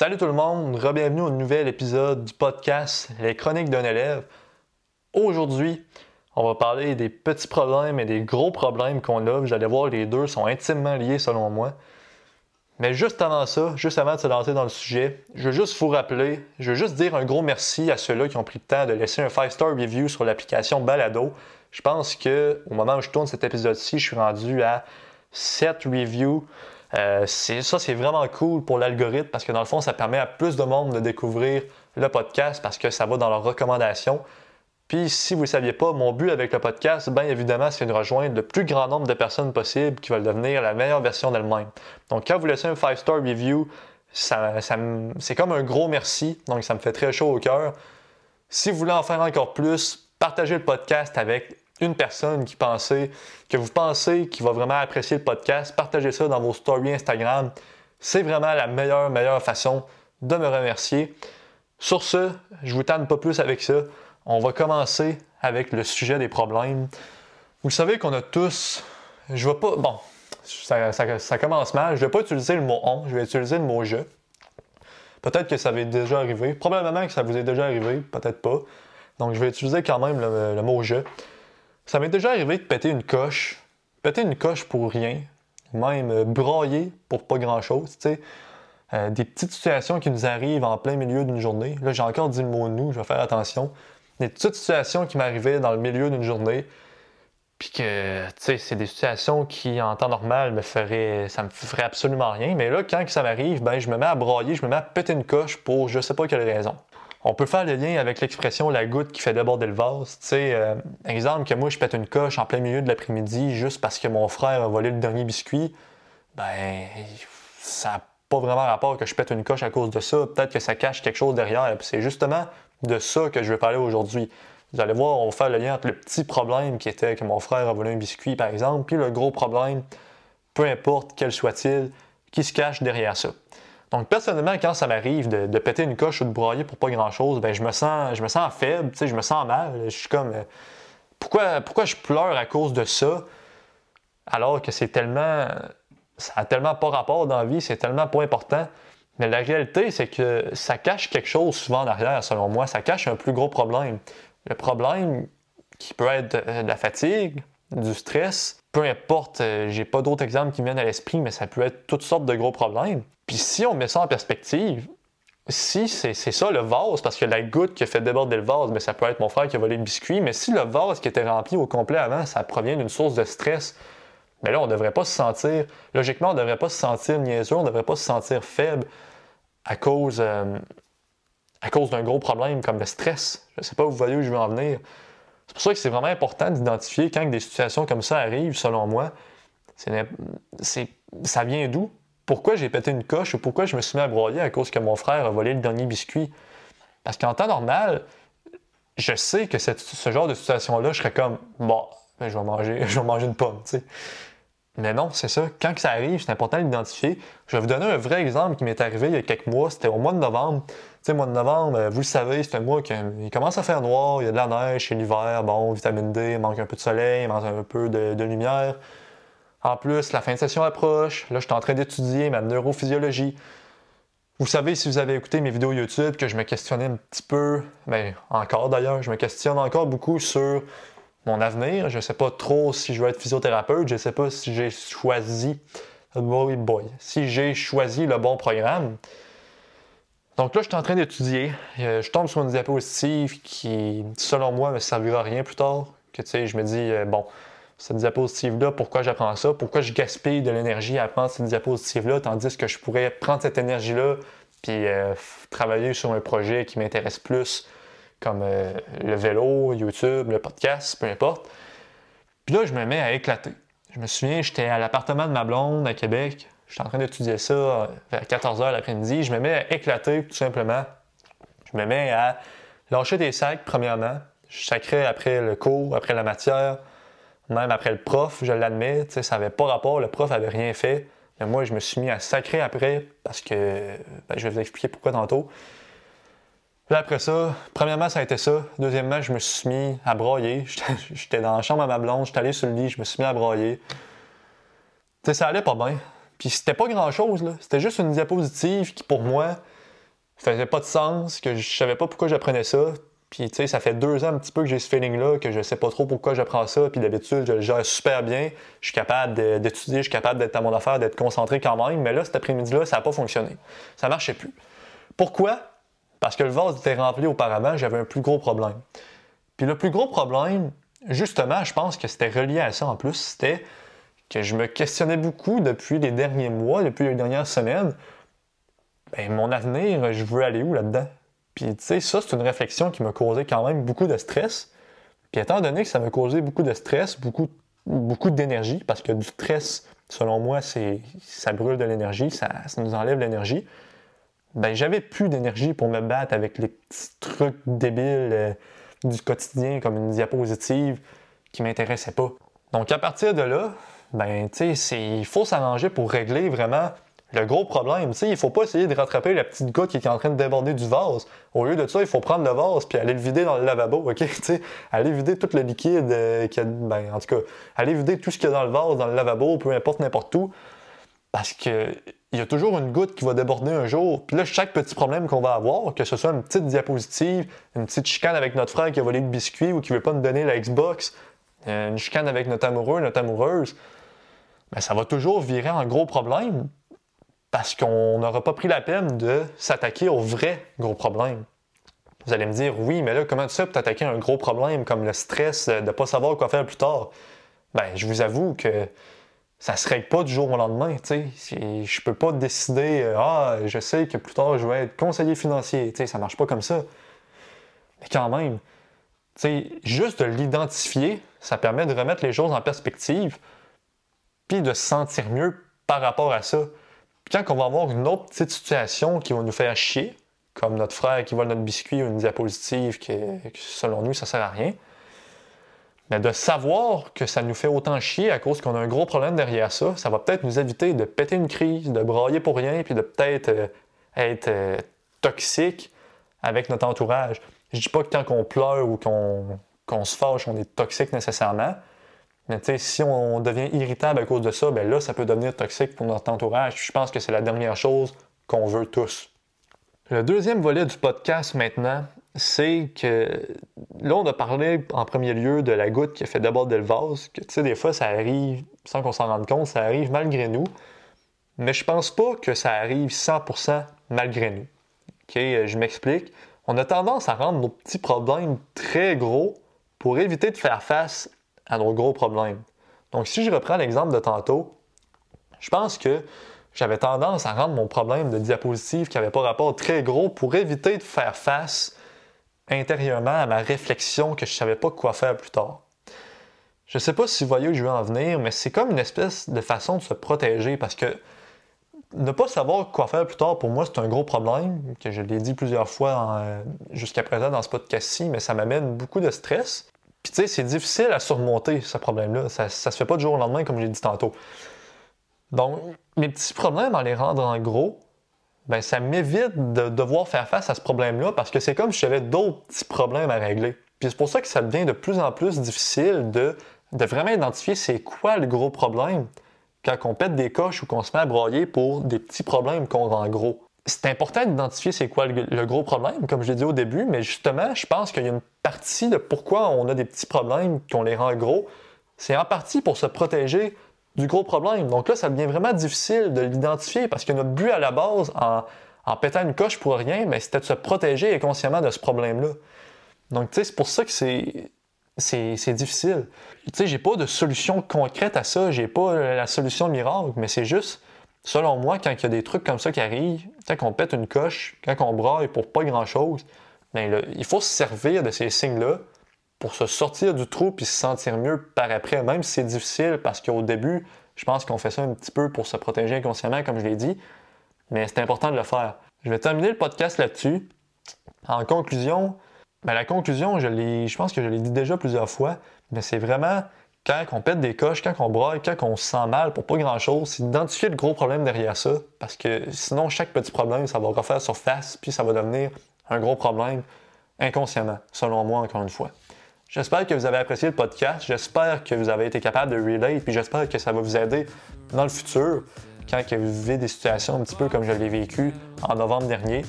Salut tout le monde, bienvenue au nouvel épisode du podcast Les Chroniques d'un élève. Aujourd'hui, on va parler des petits problèmes et des gros problèmes qu'on a. Vous allez voir, les deux sont intimement liés selon moi. Mais juste avant ça, juste avant de se lancer dans le sujet, je veux juste vous rappeler, je veux juste dire un gros merci à ceux-là qui ont pris le temps de laisser un 5-star review sur l'application Balado. Je pense que au moment où je tourne cet épisode-ci, je suis rendu à 7 reviews. Euh, ça, c'est vraiment cool pour l'algorithme parce que dans le fond, ça permet à plus de monde de découvrir le podcast parce que ça va dans leurs recommandations. Puis si vous ne saviez pas, mon but avec le podcast, bien évidemment, c'est de rejoindre le plus grand nombre de personnes possible qui veulent devenir la meilleure version d'elles-mêmes. Donc quand vous laissez un 5-star review, c'est comme un gros merci, donc ça me fait très chaud au cœur. Si vous voulez en faire encore plus, partagez le podcast avec une personne qui pensait, que vous pensez qui va vraiment apprécier le podcast, partagez ça dans vos stories Instagram. C'est vraiment la meilleure, meilleure façon de me remercier. Sur ce, je vous tente pas plus avec ça on va commencer avec le sujet des problèmes. Vous savez qu'on a tous. Je vais pas. Bon, ça, commence mal. Je vais pas utiliser le mot on, je vais utiliser le mot je. Peut-être que ça va déjà arrivé. Probablement que ça vous est déjà arrivé, peut-être pas. Donc je vais utiliser quand même le, mot je. Ça m'est déjà arrivé de péter une coche. Péter une coche pour rien. Même broyer pour pas grand-chose. Euh, des petites situations qui nous arrivent en plein milieu d'une journée. Là, j'ai encore dit le mot nous, je vais faire attention des petites situations qui m'arrivaient dans le milieu d'une journée. Puis que, tu sais, c'est des situations qui, en temps normal, me feraient, ça me ferait absolument rien. Mais là, quand ça m'arrive, ben, je me mets à broyer, je me mets à péter une coche pour je sais pas quelle raison. On peut faire le lien avec l'expression la goutte qui fait déborder le vase. Tu sais, euh, exemple que moi, je pète une coche en plein milieu de l'après-midi juste parce que mon frère a volé le dernier biscuit. Ben, ça n'a pas vraiment rapport que je pète une coche à cause de ça. Peut-être que ça cache quelque chose derrière. C'est justement de ça que je vais parler aujourd'hui. Vous allez voir, on va faire le lien entre le petit problème qui était que mon frère a volé un biscuit, par exemple, puis le gros problème, peu importe quel soit-il, qui se cache derrière ça. Donc, personnellement, quand ça m'arrive de, péter une coche ou de broyer pour pas grand-chose, ben, je, me sens, je me sens faible, je me sens mal. Je suis comme, euh, pourquoi, pourquoi je pleure à cause de ça, alors que c'est tellement, ça a tellement pas rapport dans la vie, c'est tellement pas important. Mais la réalité, c'est que ça cache quelque chose souvent derrière, selon moi. Ça cache un plus gros problème. Le problème qui peut être de la fatigue, du stress, peu importe, euh, j'ai pas d'autres exemples qui me viennent à l'esprit, mais ça peut être toutes sortes de gros problèmes. Puis si on met ça en perspective, si c'est ça le vase, parce que la goutte qui a fait déborder le vase, mais ça peut être mon frère qui a volé le biscuit, mais si le vase qui était rempli au complet avant, ça provient d'une source de stress, mais là, on devrait pas se sentir, logiquement, on devrait pas se sentir niaiseux, on devrait pas se sentir faible à cause, euh, à cause d'un gros problème comme le stress. Je sais pas où vous voyez où je veux en venir. C'est pour ça que c'est vraiment important d'identifier quand des situations comme ça arrivent, selon moi. C'est, ça vient d'où? Pourquoi j'ai pété une coche ou pourquoi je me suis mis à broyer à cause que mon frère a volé le dernier biscuit? Parce qu'en temps normal, je sais que ce genre de situation-là, je serais comme, bon, ben, je vais manger, je vais manger une pomme, tu sais. Mais non, c'est ça. Quand ça arrive, c'est important d'identifier. Je vais vous donner un vrai exemple qui m'est arrivé il y a quelques mois. C'était au mois de novembre. Tu sais, mois de novembre, euh, vous le savez, c'est un mois qui commence à faire noir, il y a de la neige, c'est l'hiver, bon, vitamine D, il manque un peu de soleil, il manque un peu de, lumière. En plus, la fin de session approche. Là, je suis en train d'étudier ma neurophysiologie. Vous savez, si vous avez écouté mes vidéos YouTube, que je me questionnais un petit peu, mais ben, encore d'ailleurs, je me questionne encore beaucoup sur mon avenir. Je ne sais pas trop si je veux être physiothérapeute. Je ne sais pas si j'ai choisi. Boy, boy. Si j'ai choisi le bon programme. Donc là, je suis en train d'étudier. Euh, je tombe sur une diapositive qui, selon moi, ne me servira à rien plus tard. Que je me dis, euh, bon, cette diapositive-là, pourquoi j'apprends ça? Pourquoi je gaspille de l'énergie à apprendre cette diapositive-là, tandis que je pourrais prendre cette énergie-là puis euh, travailler sur un projet qui m'intéresse plus comme euh, le vélo, YouTube, le podcast, peu importe. Puis là, je me mets à éclater. Je me souviens, j'étais à l'appartement de ma blonde à Québec. J'étais en train d'étudier ça euh, vers 14h l'après-midi. Je me mets à éclater, tout simplement. Je me mets à lâcher des sacs, premièrement. Je sacrais après le cours, après la matière, même après le prof, je l'admets. Ça n'avait pas rapport, le prof avait rien fait. Mais moi, je me suis mis à sacrer après parce que ben, je vais vous expliquer pourquoi tantôt. Puis après ça, premièrement, ça a été ça. Deuxièmement, je me suis mis à broyer. J'étais dans la chambre à ma blonde, j'étais allé sur le lit, je me suis mis à broyer. Tu sais, ça allait pas bien. Puis c'était pas grand-chose, là. C'était juste une diapositive qui, pour moi, faisait pas de sens, que je savais pas pourquoi j'apprenais ça. Puis, tu sais, ça fait deux ans un petit peu que j'ai ce feeling-là, que je sais pas trop pourquoi j'apprends ça. Puis d'habitude, je le gère super bien. Je suis capable d'étudier, je suis capable d'être à mon affaire, d'être concentré quand même. Mais là, cet après-midi-là, ça n'a pas fonctionné. Ça marchait plus. Pourquoi? Parce que le vase était rempli auparavant, j'avais un plus gros problème. Puis le plus gros problème, justement, je pense que c'était relié à ça en plus, c'était que je me questionnais beaucoup depuis les derniers mois, depuis les dernières semaines. Ben, mon avenir, je veux aller où là-dedans? Puis, tu sais, ça, c'est une réflexion qui m'a causé quand même beaucoup de stress. Puis, étant donné que ça m'a causé beaucoup de stress, beaucoup, beaucoup d'énergie, parce que du stress, selon moi, c'est, ça brûle de l'énergie, ça, ça nous enlève l'énergie ben j'avais plus d'énergie pour me battre avec les petits trucs débiles euh, du quotidien comme une diapositive qui m'intéressait pas. Donc à partir de là, ben tu sais, il faut s'arranger pour régler vraiment le gros problème. Tu sais, il faut pas essayer de rattraper la petite goutte qui est en train de déborder du vase. Au lieu de ça, il faut prendre le vase puis aller le vider dans le lavabo, ok? Tu sais, aller vider tout le liquide euh, qui a, ben en tout cas, aller vider tout ce qu'il y a dans le vase, dans le lavabo, peu importe n'importe où, parce que il y a toujours une goutte qui va déborder un jour. Puis là, chaque petit problème qu'on va avoir, que ce soit une petite diapositive, une petite chicane avec notre frère qui a volé le biscuit ou qui veut pas nous donner la Xbox, euh, une chicane avec notre amoureux, notre amoureuse, ben, ça va toujours virer en gros problème parce qu'on n'aura pas pris la peine de s'attaquer au vrai gros problème. Vous allez me dire, oui, mais là, comment tu sais pour t'attaquer à un gros problème comme le stress de ne pas savoir quoi faire plus tard? Ben, je vous avoue que ça se règle pas du jour au lendemain. sais. Je peux pas décider, euh, ah, je sais que plus tard je vais être conseiller financier. sais, ça marche pas comme ça. Mais quand même, sais, juste de l'identifier, ça permet de remettre les choses en perspective, puis de se sentir mieux par rapport à ça. Quand on va avoir une autre petite situation qui va nous faire chier, comme notre frère qui vole notre biscuit ou une diapositive qui, selon nous, ça sert à rien, mais de savoir que ça nous fait autant chier à cause qu'on a un gros problème derrière ça, ça va peut-être nous éviter de péter une crise, de brailler pour rien, puis de peut-être euh, être euh, toxique avec notre entourage. Je dis pas que quand on pleure ou qu'on se fâche, on est toxique nécessairement. Mais si on devient irritable à cause de ça, ben là, ça peut devenir toxique pour notre entourage. je pense que c'est la dernière chose qu'on veut tous. Le deuxième volet du podcast maintenant, c'est que là, on a parlé en premier lieu de la goutte qui a fait déborder le vase, que tu sais, des fois, ça arrive sans qu'on s'en rende compte, ça arrive malgré nous. Mais je pense pas que ça arrive 100% malgré nous. OK, je m'explique. On a tendance à rendre nos petits problèmes très gros pour éviter de faire face à nos gros problèmes. Donc, si je reprends l'exemple de tantôt, je pense que j'avais tendance à rendre mon problème de diapositive qui n'avait pas rapport très gros pour éviter de faire face intérieurement à ma réflexion que je savais pas quoi faire plus tard. Je ne sais pas si vous voyez où je veux en venir, mais c'est comme une espèce de façon de se protéger parce que ne pas savoir quoi faire plus tard, pour moi, c'est un gros problème, que je l'ai dit plusieurs fois jusqu'à présent dans ce podcast-ci, mais ça m'amène beaucoup de stress. Puis tu sais, c'est difficile à surmonter ce problème-là. Ça, ça se fait pas du jour au lendemain, comme j'ai dit tantôt. Donc, mes petits problèmes, en les rendre en gros, ben, ça m'évite de devoir faire face à ce problème-là parce que c'est comme si j'avais d'autres petits problèmes à régler. Puis c'est pour ça que ça devient de plus en plus difficile de, vraiment identifier c'est quoi le gros problème quand on pète des coches ou qu'on se met à broyer pour des petits problèmes qu'on rend gros. C'est important d'identifier c'est quoi le, gros problème, comme je l'ai dit au début, mais justement, je pense qu'il y a une partie de pourquoi on a des petits problèmes qu'on les rend gros. C'est en partie pour se protéger du gros problème. Donc là, ça devient vraiment difficile de l'identifier parce que notre but à la base, en, en pétant une coche pour rien, mais c'était de se protéger inconsciemment de ce problème-là. Donc, tu sais, c'est pour ça que c'est. C'est difficile. Tu sais, j'ai pas de solution concrète à ça, j'ai pas la solution miracle, mais c'est juste, selon moi, quand il y a des trucs comme ça qui arrivent, quand on pète une coche, quand on braille pour pas grand-chose, ben il faut se servir de ces signes-là pour se sortir du trou puis se sentir mieux par après, même si c'est difficile parce qu'au début, je pense qu'on fait ça un petit peu pour se protéger inconsciemment, comme je l'ai dit, mais c'est important de le faire. Je vais terminer le podcast là-dessus. En conclusion, ben la conclusion, je, pense que je l'ai dit déjà plusieurs fois, mais c'est vraiment quand on pète des coches, quand on braille, quand on se sent mal pour pas grand-chose, c'est d'identifier le gros problème derrière ça, parce que sinon, chaque petit problème, ça va refaire surface, puis ça va devenir un gros problème inconsciemment, selon moi, encore une fois. J'espère que vous avez apprécié le podcast. J'espère que vous avez été capable de relate. Puis j'espère que ça va vous aider dans le futur quand vous vivez des situations un petit peu comme je l'ai vécu en novembre dernier.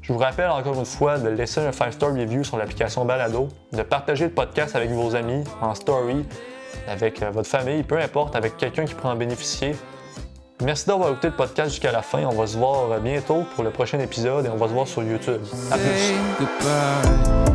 Je vous rappelle encore une fois de laisser un 5-star review sur l'application Balado, de partager le podcast avec vos amis, en story, avec euh, votre famille, peu importe, avec quelqu'un qui pourrait en bénéficier. Merci d'avoir écouté le podcast jusqu'à la fin. On va se voir bientôt pour le prochain épisode et on va se voir sur YouTube. À plus!